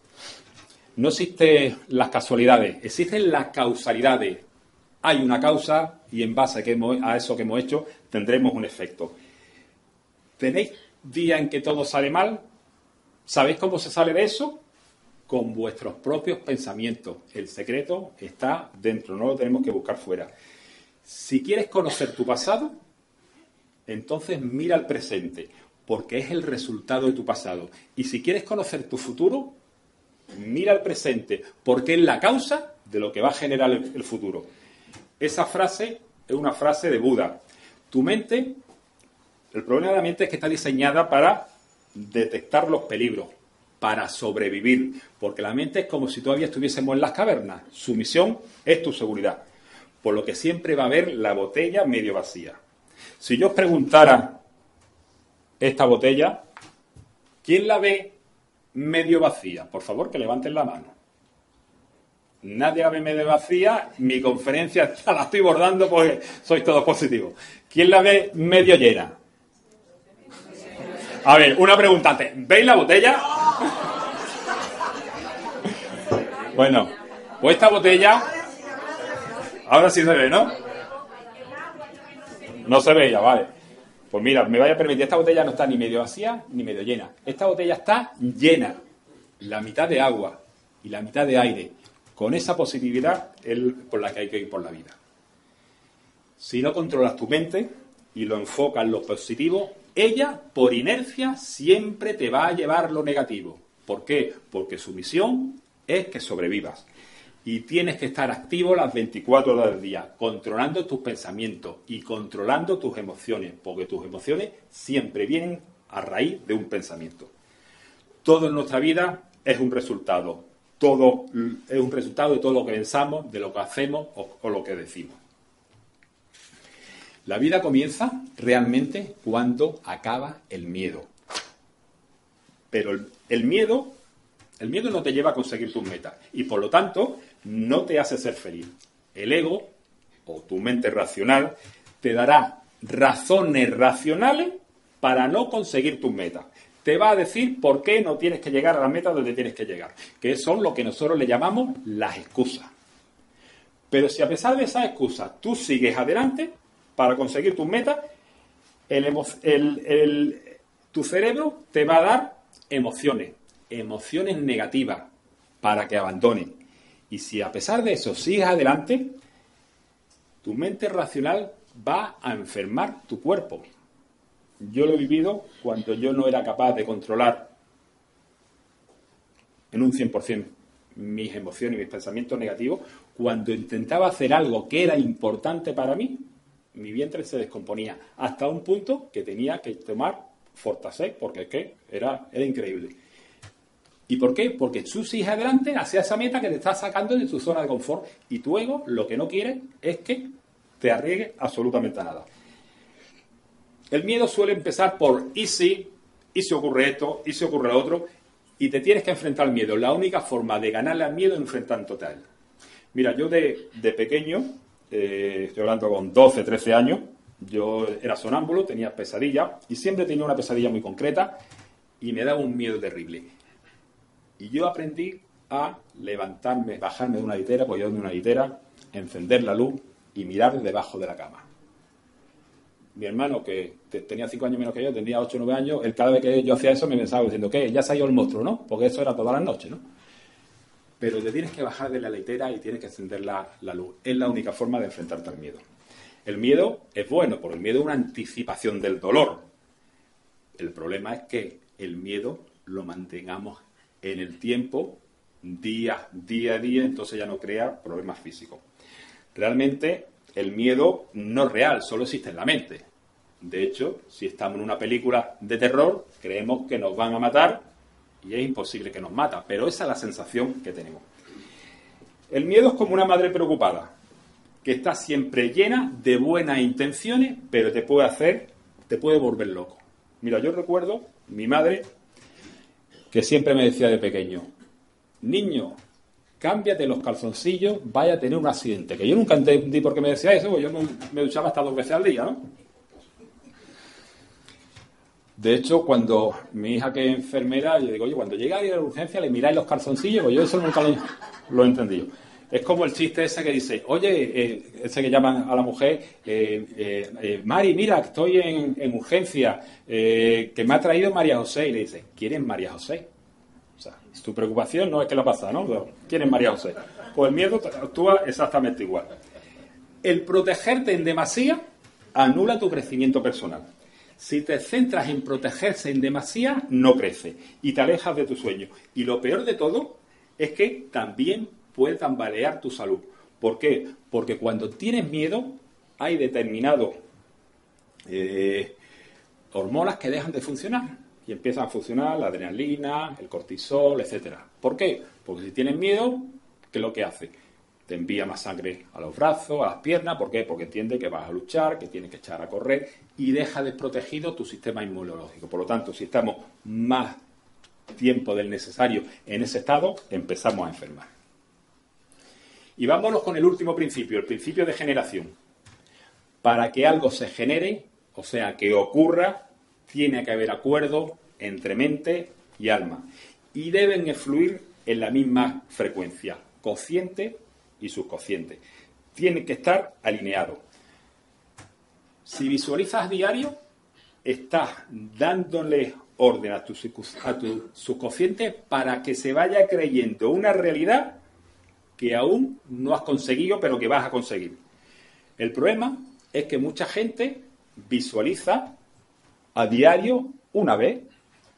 No existen las casualidades, existen las causalidades. Hay una causa y en base a, eso que hemos hecho tendremos un efecto. ¿Tenéis días en que todo sale mal? ¿Sabéis cómo se sale de eso? con vuestros propios pensamientos. El secreto está dentro, no lo tenemos que buscar fuera. Si quieres conocer tu pasado, entonces mira al presente, porque es el resultado de tu pasado. Y si quieres conocer tu futuro, mira al presente, porque es la causa de lo que va a generar el, futuro. Esa frase es una frase de Buda. Tu mente, el problema de la mente es que está diseñada para detectar los peligros, para sobrevivir, porque la mente es como si todavía estuviésemos en las cavernas. Su misión es tu seguridad, por lo que siempre va a haber la botella medio vacía. Si yo os preguntara esta botella, ¿quién la ve medio vacía? Por favor, que levanten la mano. Nadie ve medio vacía, mi conferencia la estoy bordando porque sois todos positivos. ¿Quién la ve medio llena? A ver, una preguntante. ¿Veis la botella? Bueno, pues esta botella. Ahora sí se ve, ¿no? No se veía, vale. Pues mira, me vaya a permitir, esta botella no está ni medio vacía ni medio llena. Esta botella está llena. La mitad de agua y la mitad de aire. Con esa positividad es por la que hay que ir por la vida. Si no controlas tu mente y lo enfocas en lo positivo, ella, por inercia, siempre te va a llevar lo negativo. ¿Por qué? Porque su misión es que sobrevivas. Y tienes que estar activo las 24 horas del día, controlando tus pensamientos y controlando tus emociones, porque tus emociones siempre vienen a raíz de un pensamiento. Todo en nuestra vida es un resultado. Todo es un resultado de todo lo que pensamos, de lo que hacemos o, o lo que decimos. La vida comienza realmente cuando acaba el miedo. Pero el, miedo, el miedo no te lleva a conseguir tus metas y por lo tanto no te hace ser feliz. El ego o tu mente racional te dará razones racionales para no conseguir tus metas. Te va a decir por qué no tienes que llegar a la meta donde tienes que llegar, que son lo que nosotros le llamamos las excusas. Pero si a pesar de esas excusas tú sigues adelante, para conseguir tus metas, tu cerebro te va a dar emociones, emociones negativas para que abandonen. Y si a pesar de eso sigues adelante, tu mente racional va a enfermar tu cuerpo. Yo lo he vivido cuando yo no era capaz de controlar en un 100% mis emociones y mis pensamientos negativos, cuando intentaba hacer algo que era importante para mí, mi vientre se descomponía hasta un punto que tenía que tomar Fortasec porque es que era, era increíble. ¿Y por qué? Porque tú sigues adelante hacia esa meta que te está sacando de tu zona de confort y tu ego lo que no quiere es que te arriesgue absolutamente a nada. El miedo suele empezar por ¿y si? ¿y si ocurre esto? ¿y si ocurre lo otro? Y te tienes que enfrentar al miedo. La única forma de ganarle al miedo es enfrentándote a. Mira, yo de, de pequeño eh, estoy hablando con 12, 13 años, yo era sonámbulo, tenía pesadilla y siempre tenía una pesadilla muy concreta y me daba un miedo terrible. Y yo aprendí a levantarme, bajarme de una litera, apoyarme de una litera, encender la luz y mirar debajo de la cama. Mi hermano, que tenía 5 años menos que yo, tenía 8 o 9 años, él cada vez que yo hacía eso me pensaba diciendo, que Ya ido el monstruo, ¿no? Porque eso era todas las noches, ¿no? pero te tienes que bajar de la leitera y tienes que encender la, luz. Es la única forma de enfrentarte al miedo. El miedo es bueno, porque el miedo es una anticipación del dolor. El problema es que el miedo lo mantengamos en el tiempo, día, día a día, entonces ya no crea problemas físicos. Realmente el miedo no es real, solo existe en la mente. De hecho, si estamos en una película de terror, creemos que nos van a matar y es imposible que nos mata, pero esa es la sensación que tenemos. El miedo es como una madre preocupada. que está siempre llena de buenas intenciones, pero te puede hacer, te puede volver loco. Mira, yo recuerdo mi madre que siempre me decía de pequeño, niño, cámbiate los calzoncillos, vaya a tener un accidente. Que yo nunca entendí por qué me decía eso, porque yo me, duchaba hasta dos veces al día, ¿no? De hecho, cuando mi hija que es enfermera, yo digo, oye, cuando llega a la urgencia le miráis los calzoncillos, pues yo eso nunca lo, he entendido. Es como el chiste ese que dice, oye, eh, ese que llaman a la mujer, eh, eh, Mari, mira, estoy en, urgencia, que me ha traído María José. Y le dice, ¿quién es María José? O sea, tu preocupación no es que la pasa, ¿no? ¿Quién es María José? Pues el miedo actúa exactamente igual. El protegerte en demasía anula tu crecimiento personal. Si te centras en protegerse en demasía, no crece y te alejas de tu sueño. Y lo peor de todo es que también puede tambalear tu salud. ¿Por qué? Porque cuando tienes miedo hay determinados eh, hormonas que dejan de funcionar y empiezan a funcionar la adrenalina, el cortisol, etcétera. ¿Por qué? Porque si tienes miedo, ¿qué es lo que hace? Te envía más sangre a los brazos, a las piernas, ¿por qué? Porque entiende que vas a luchar, que tienes que echar a correr y deja desprotegido tu sistema inmunológico. Por lo tanto, si estamos más tiempo del necesario en ese estado, empezamos a enfermar. Y vámonos con el último principio, el principio de generación. Para que algo se genere, o sea, que ocurra, tiene que haber acuerdo entre mente y alma. Y deben fluir en la misma frecuencia, cociente y subconsciente. Tienen que estar alineados. Si visualizas diario, estás dándole orden a a tu subconsciente para que se vaya creyendo una realidad que aún no has conseguido, pero que vas a conseguir. El problema es que mucha gente visualiza a diario una vez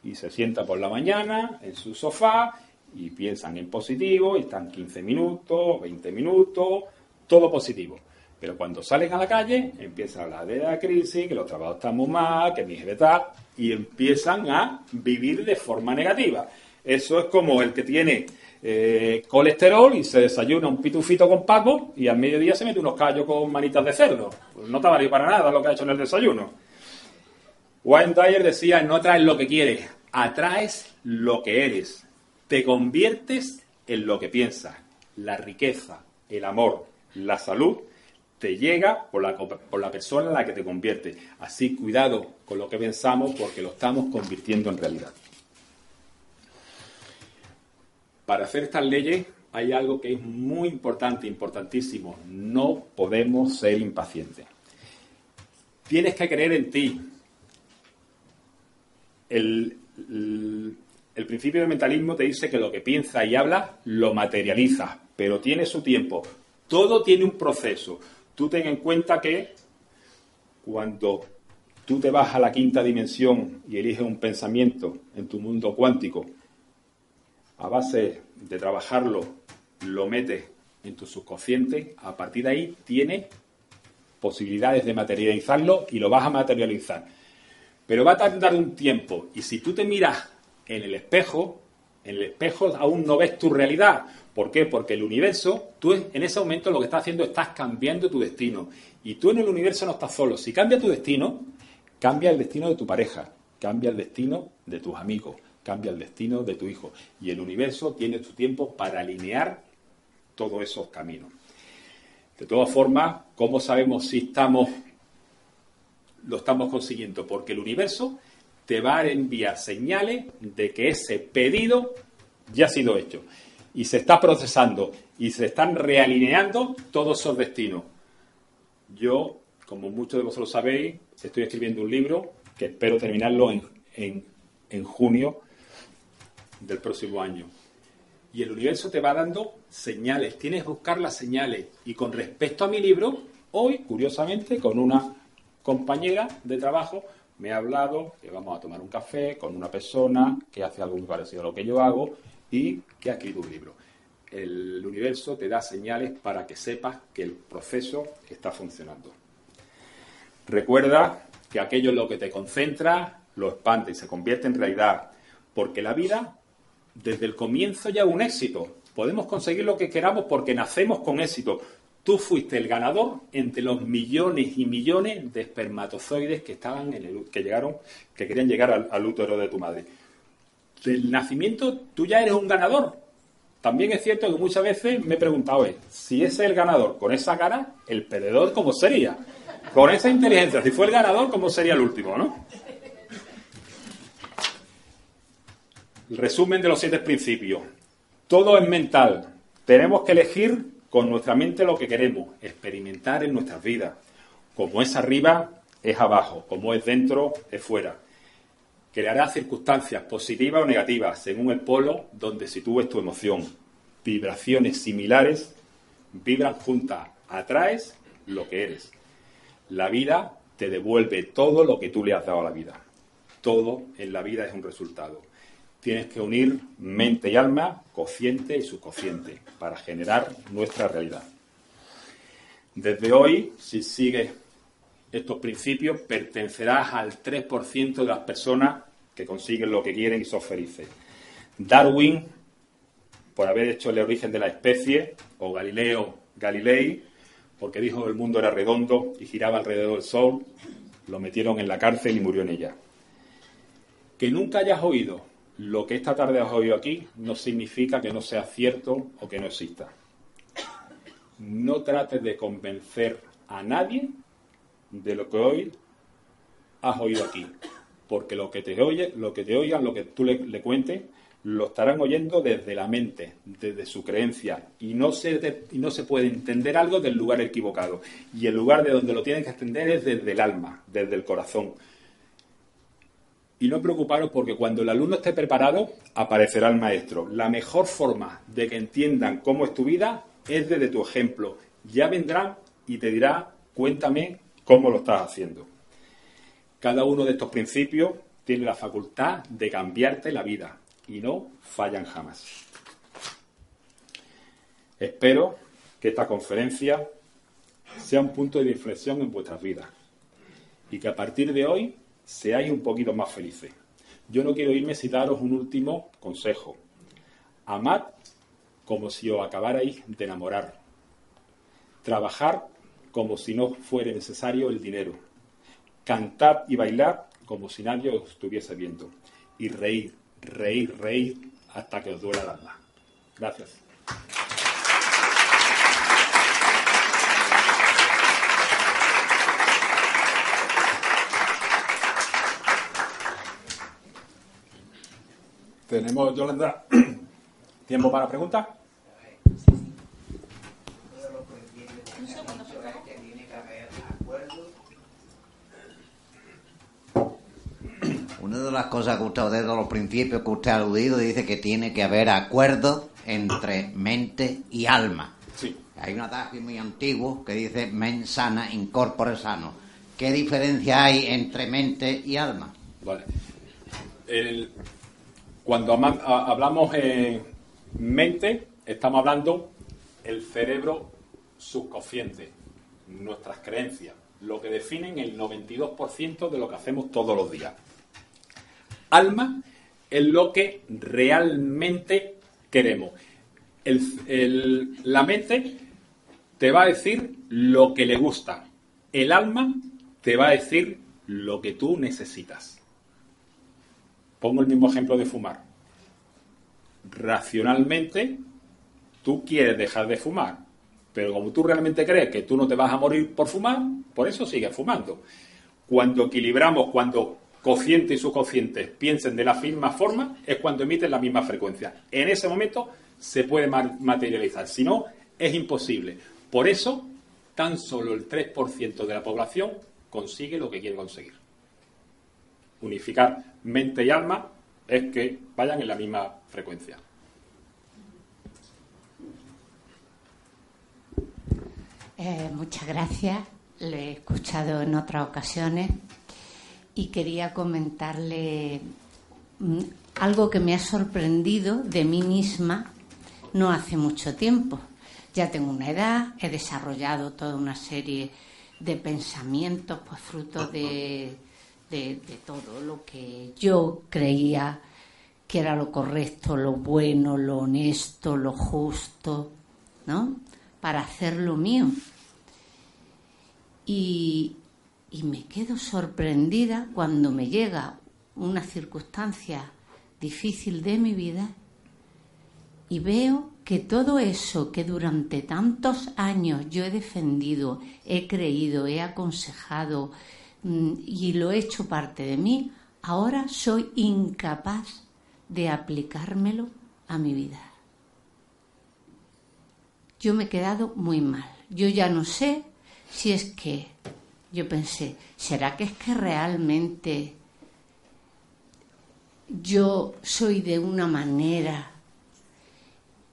y se sienta por la mañana en su sofá y piensan en positivo y están 15 minutos, 20 minutos, todo positivo. Pero cuando salen a la calle, empiezan a hablar de la crisis, que los trabajos están muy mal, que mi jefe tal, y empiezan a vivir de forma negativa. Eso es como el que tiene eh, colesterol y se desayuna un pitufito con paco y al mediodía se mete unos callos con manitas de cerdo. Pues no te vale para nada lo que ha hecho en el desayuno. Wayne Dyer decía, no atraes lo que quieres, atraes lo que eres. Te conviertes en lo que piensas. La riqueza, el amor, la salud te llega por la, por la persona en la que te convierte. Así cuidado con lo que pensamos porque lo estamos convirtiendo en realidad. Para hacer estas leyes hay algo que es muy importante, importantísimo. No podemos ser impacientes. Tienes que creer en ti. El, principio del mentalismo te dice que lo que piensa y habla lo materializa, pero tiene su tiempo. Todo tiene un proceso. Tú ten en cuenta que cuando tú te vas a la quinta dimensión y eliges un pensamiento en tu mundo cuántico, a base de trabajarlo, lo metes en tu subconsciente, a partir de ahí tienes posibilidades de materializarlo y lo vas a materializar. Pero va a tardar un tiempo y si tú te miras en el espejo, en el espejo aún no ves tu realidad. ¿Por qué? Porque el universo, tú en ese momento lo que estás haciendo, estás cambiando tu destino. Y tú en el universo no estás solo. Si cambia tu destino, cambia el destino de tu pareja, cambia el destino de tus amigos, cambia el destino de tu hijo. Y el universo tiene su tiempo para alinear todos esos caminos. De todas formas, ¿cómo sabemos si estamos lo estamos consiguiendo? Porque el universo te va a enviar señales de que ese pedido ya ha sido hecho y se está procesando y se están realineando todos esos destinos. Yo, como muchos de vosotros sabéis, estoy escribiendo un libro que espero terminarlo en, en, en junio del próximo año. Y el universo te va dando señales, tienes que buscar las señales. Y con respecto a mi libro, hoy, curiosamente, con una compañera de trabajo, me ha hablado que vamos a tomar un café con una persona que hace algo muy parecido a lo que yo hago y que ha escrito un libro. El universo te da señales para que sepas que el proceso está funcionando. Recuerda que aquello en lo que te concentra lo expande y se convierte en realidad, porque la vida desde el comienzo ya un éxito. Podemos conseguir lo que queramos porque nacemos con éxito. Tú fuiste el ganador entre los millones y millones de espermatozoides que estaban en el, que llegaron, que querían llegar al, útero de tu madre. Del nacimiento tú ya eres un ganador. También es cierto que muchas veces me he preguntado, si ese es el ganador con esa cara, el perdedor cómo sería. Con esa inteligencia, si fue el ganador, ¿cómo sería el último, no? El resumen de los siete principios. Todo es mental. Tenemos que elegir con nuestra mente lo que queremos, experimentar en nuestras vidas. Como es arriba, es abajo. Como es dentro, es fuera. Creará circunstancias positivas o negativas según el polo donde sitúes tu emoción. Vibraciones similares vibran juntas. Atraes lo que eres. La vida te devuelve todo lo que tú le has dado a la vida. Todo en la vida es un resultado. Tienes que unir mente y alma, cociente y subconsciente, para generar nuestra realidad. Desde hoy, si sigues estos principios, pertenecerás al 3% de las personas que consiguen lo que quieren y son felices. Darwin, por haber hecho el origen de la especie, o Galileo Galilei, porque dijo que el mundo era redondo y giraba alrededor del sol, lo metieron en la cárcel y murió en ella. Que nunca hayas oído lo que esta tarde has oído aquí no significa que no sea cierto o que no exista. No trates de convencer a nadie de lo que hoy has oído aquí, porque lo que te oye, lo que te oigan, lo que tú le, cuentes, lo estarán oyendo desde la mente, desde su creencia, y no, se, y no se puede entender algo del lugar equivocado. Y el lugar de donde lo tienen que entender es desde el alma, desde el corazón. Y no preocuparos porque cuando el alumno esté preparado, aparecerá el maestro. La mejor forma de que entiendan cómo es tu vida es desde tu ejemplo. Ya vendrá y te dirá, cuéntame cómo lo estás haciendo. Cada uno de estos principios tiene la facultad de cambiarte la vida, y no fallan jamás. Espero que esta conferencia sea un punto de inflexión en vuestras vidas y que a partir de hoy seáis un poquito más felices. Yo no quiero irme sin daros un último consejo. Amad como si os acabarais de enamorar. Trabajar como si no fuera necesario el dinero. Cantad y bailar como si nadie os estuviese viendo. Y reír reír, reír hasta que os duela el alma. Gracias. Tenemos, Yolanda, tiempo para preguntas. Una de las cosas que usted, de los principios que usted ha aludido, dice que tiene que haber acuerdo entre mente y alma. Sí. Hay un adagio muy antiguo que dice men sana, incorpore sano. ¿Qué diferencia hay entre mente y alma? Vale. El- cuando hablamos en mente, estamos hablando el cerebro subconsciente, nuestras creencias, lo que definen el 92% de lo que hacemos todos los días. Alma es lo que realmente queremos. El- el- la mente te va a decir lo que le gusta. El alma te va a decir lo que tú necesitas. Pongo el mismo ejemplo de fumar. Racionalmente, tú quieres dejar de fumar, pero como tú realmente crees que tú no te vas a morir por fumar, por eso sigues fumando. Cuando equilibramos, cuando consciente y subconsciente piensen de la misma forma, es cuando emiten la misma frecuencia. En ese momento se puede ma- materializar, si no, es imposible. Por eso, tan solo el 3% de la población consigue lo que quiere conseguir unificar mente y alma es que vayan en la misma frecuencia. Eh, muchas gracias. Lo he escuchado en otras ocasiones y quería comentarle mm, algo que me ha sorprendido de mí misma no hace mucho tiempo. Ya tengo una edad, he desarrollado toda una serie de pensamientos, pues fruto de, de- todo lo que yo creía que era lo correcto, lo bueno, lo honesto, lo justo, ¿no? para hacer lo mío. Y, y me quedo sorprendida cuando me llega una circunstancia difícil de mi vida y veo que todo eso que durante tantos años yo he defendido, he creído, he aconsejado y lo he hecho parte de mí, ahora soy incapaz de aplicármelo a mi vida. Yo me he quedado muy mal. Yo ya no sé si es que, yo pensé, ¿será que es que realmente yo soy de una manera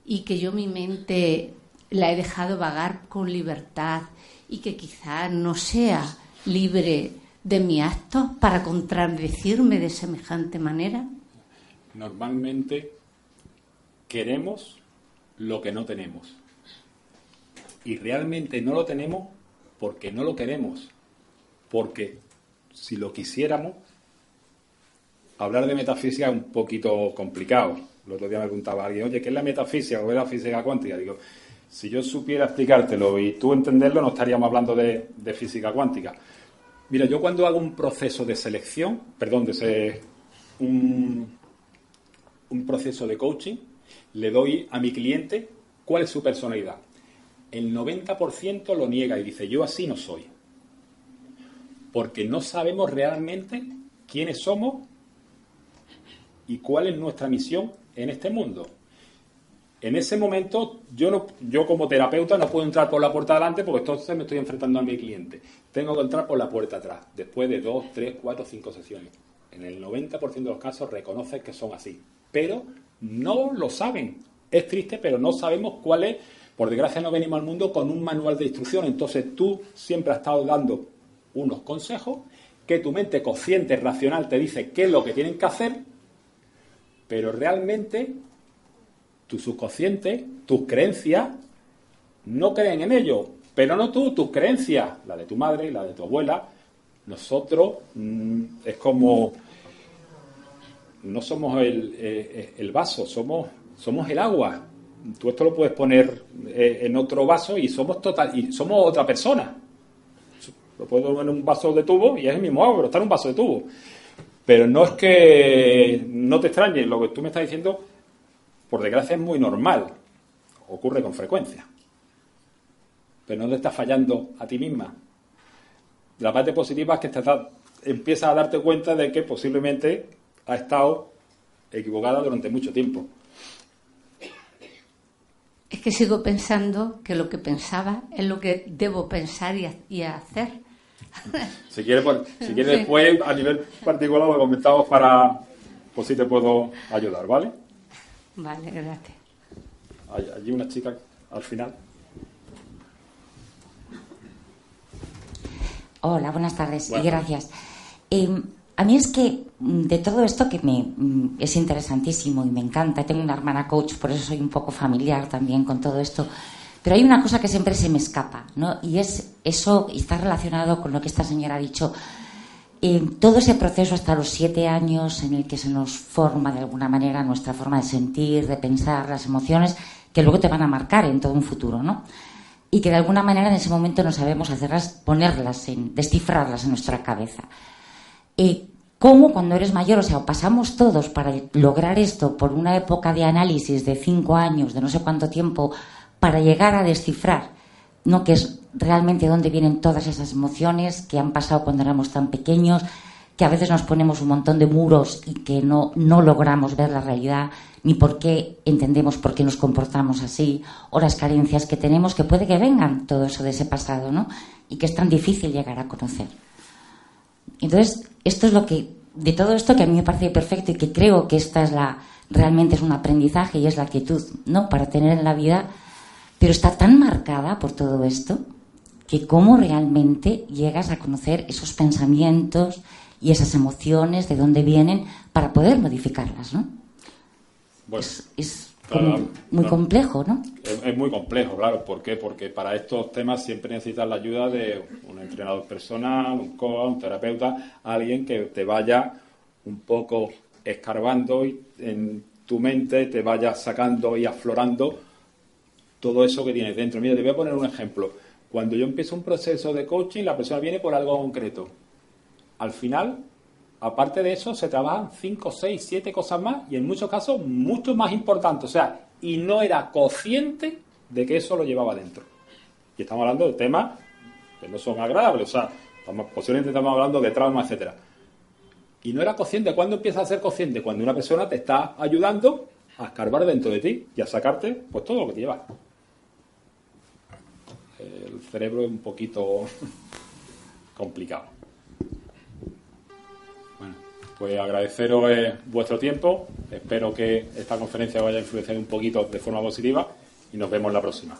y que yo mi mente la he dejado vagar con libertad y que quizá no sea libre de mi acto para contradecirme de semejante manera? Normalmente queremos lo que no tenemos. Y realmente no lo tenemos porque no lo queremos. Porque si lo quisiéramos, hablar de metafísica es un poquito complicado. El otro día me preguntaba alguien, oye, ¿qué es la metafísica o es la física cuántica? Digo, si yo supiera explicártelo y tú entenderlo, no estaríamos hablando de, física cuántica. Mira, yo cuando hago un proceso de selección, perdón, de un, un proceso de coaching, le doy a mi cliente cuál es su personalidad. El 90% lo niega y dice, yo así no soy. Porque no sabemos realmente quiénes somos y cuál es nuestra misión en este mundo. En ese momento, yo, no, yo como terapeuta no puedo entrar por la puerta adelante porque entonces me estoy enfrentando a mi cliente. Tengo que entrar por la puerta atrás, después de dos, tres, cuatro, cinco sesiones. En el 90% de los casos reconoces que son así, pero no lo saben. Es triste, pero no sabemos cuál es. Por desgracia no venimos al mundo con un manual de instrucción, entonces tú siempre has estado dando unos consejos que tu mente consciente, racional, te dice qué es lo que tienen que hacer pero realmente tu subconsciente, tus creencias, no creen en ello. Pero no tú, tus creencias, la de tu madre, la de tu abuela. Nosotros mm, es como. No somos el, eh, el, vaso, somos, somos el agua. Tú esto lo puedes poner eh, en otro vaso y somos total y somos otra persona. Lo puedo poner en un vaso de tubo y es el mismo agua, pero está en un vaso de tubo. Pero no es que no te extrañe, lo que tú me estás diciendo, por desgracia, es muy normal. Ocurre con frecuencia. Pero no te estás fallando a ti misma. La parte positiva es que te empiezas a darte cuenta de que posiblemente ha estado equivocada durante mucho tiempo. Es que sigo pensando que lo que pensaba es lo que debo pensar y hacer si quieres, si quiere después, a nivel particular, lo comentamos para, pues si te puedo ayudar, ¿vale? Vale, gracias. Hay, allí una chica al final. Hola, buenas tardes y gracias. Em, a mí es que mm, de todo esto que me mm, es interesantísimo y me encanta, tengo una hermana coach, por eso soy un poco familiar también con todo esto. Pero hay una cosa que siempre se me escapa, ¿no? Y es eso, y está relacionado con lo que esta señora ha dicho. Eh, todo ese proceso hasta los siete años en el que se nos forma de alguna manera nuestra forma de sentir, de pensar, las emociones, que luego te van a marcar en todo un futuro, ¿no? Y que de alguna manera en ese momento no sabemos hacerlas, ponerlas, en, descifrarlas en nuestra cabeza. Eh, ¿Cómo cuando eres mayor, o sea, pasamos todos para lograr esto por una época de análisis de cinco años, de no sé cuánto tiempo, para llegar a descifrar, ¿no? que es realmente dónde vienen todas esas emociones que han pasado cuando éramos tan pequeños, que a veces nos ponemos un montón de muros y que no, no logramos ver la realidad, ni por qué entendemos por qué nos comportamos así, o las carencias que tenemos, que puede que vengan todo eso de ese pasado, ¿no? Y que es tan difícil llegar a conocer. Entonces, esto es lo que, de todo esto que a mí me parece perfecto y que creo que esta es la, realmente es un aprendizaje y es la actitud, ¿no? Para tener en la vida pero está tan marcada por todo esto que cómo realmente llegas a conocer esos pensamientos y esas emociones, de dónde vienen, para poder modificarlas, ¿no? es, muy complejo, ¿no? Es, muy complejo, claro. ¿Por qué? Porque para estos temas siempre necesitas la ayuda de un entrenador personal, un coach, un terapeuta, alguien que te vaya un poco escarbando y en tu mente te vaya sacando y aflorando todo eso que tienes dentro. Mira, te voy a poner un ejemplo. Cuando yo empiezo un proceso de coaching, la persona viene por algo concreto. Al final, aparte de eso, se trabajan 5, 6, 7 cosas más y en muchos casos mucho más importantes. O sea, y no era consciente de que eso lo llevaba dentro. Y estamos hablando de temas que no son agradables. O sea, posiblemente estamos hablando de trauma, etcétera. Y no era consciente. ¿Cuándo empieza a ser consciente? Cuando una persona te está ayudando a escarbar dentro de ti y a sacarte pues todo lo que te lleva. El cerebro es un poquito complicado. Bueno, pues agradeceros eh, vuestro tiempo. Espero que esta conferencia vaya a influenciar un poquito de forma positiva y nos vemos la próxima.